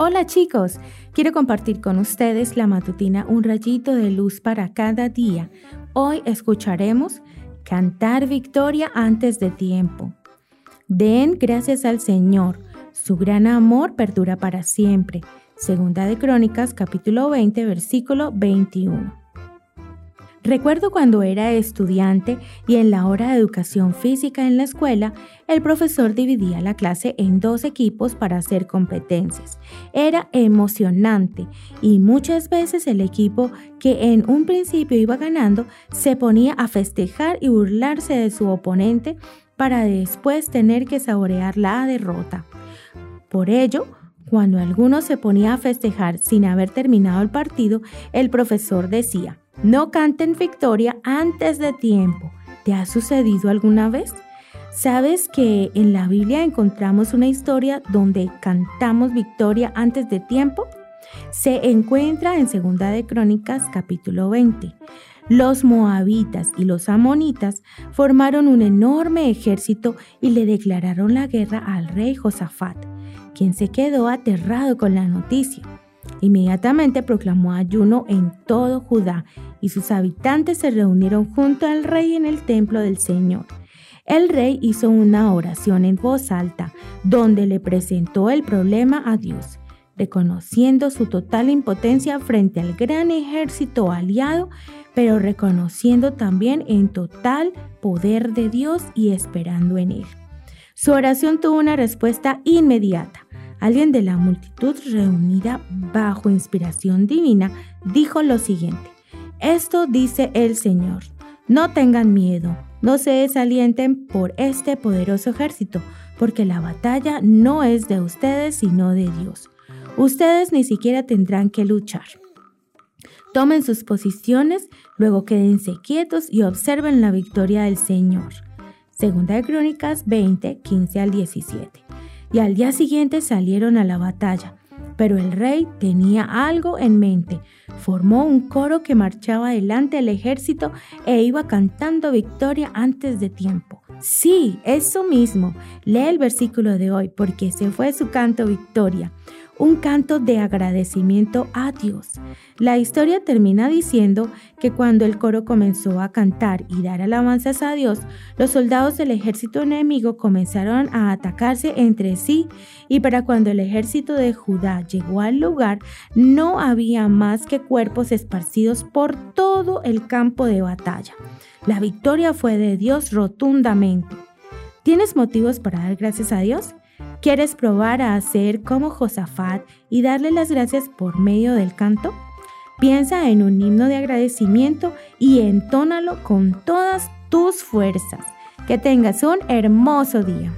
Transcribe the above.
Hola chicos, quiero compartir con ustedes la matutina Un rayito de luz para cada día. Hoy escucharemos Cantar victoria antes de tiempo. Den gracias al Señor, su gran amor perdura para siempre. Segunda de Crónicas capítulo 20 versículo 21. Recuerdo cuando era estudiante y en la hora de educación física en la escuela, el profesor dividía la clase en dos equipos para hacer competencias. Era emocionante y muchas veces el equipo que en un principio iba ganando se ponía a festejar y burlarse de su oponente para después tener que saborear la derrota. Por ello, cuando alguno se ponía a festejar sin haber terminado el partido, el profesor decía, no canten victoria antes de tiempo. ¿Te ha sucedido alguna vez? ¿Sabes que en la Biblia encontramos una historia donde cantamos victoria antes de tiempo? Se encuentra en Segunda de Crónicas capítulo 20. Los moabitas y los amonitas formaron un enorme ejército y le declararon la guerra al rey Josafat, quien se quedó aterrado con la noticia. Inmediatamente proclamó ayuno en todo Judá y sus habitantes se reunieron junto al rey en el templo del Señor. El rey hizo una oración en voz alta donde le presentó el problema a Dios, reconociendo su total impotencia frente al gran ejército aliado, pero reconociendo también en total poder de Dios y esperando en él. Su oración tuvo una respuesta inmediata. Alguien de la multitud reunida bajo inspiración divina dijo lo siguiente. Esto dice el Señor. No tengan miedo, no se desalienten por este poderoso ejército, porque la batalla no es de ustedes, sino de Dios. Ustedes ni siquiera tendrán que luchar. Tomen sus posiciones, luego quédense quietos y observen la victoria del Señor. Segunda de Crónicas 20, 15 al 17 y al día siguiente salieron a la batalla. Pero el rey tenía algo en mente. Formó un coro que marchaba delante del ejército e iba cantando victoria antes de tiempo. Sí, eso mismo. Lee el versículo de hoy porque se fue su canto victoria un canto de agradecimiento a Dios. La historia termina diciendo que cuando el coro comenzó a cantar y dar alabanzas a Dios, los soldados del ejército enemigo comenzaron a atacarse entre sí y para cuando el ejército de Judá llegó al lugar, no había más que cuerpos esparcidos por todo el campo de batalla. La victoria fue de Dios rotundamente. ¿Tienes motivos para dar gracias a Dios? ¿Quieres probar a hacer como Josafat y darle las gracias por medio del canto? Piensa en un himno de agradecimiento y entónalo con todas tus fuerzas. Que tengas un hermoso día.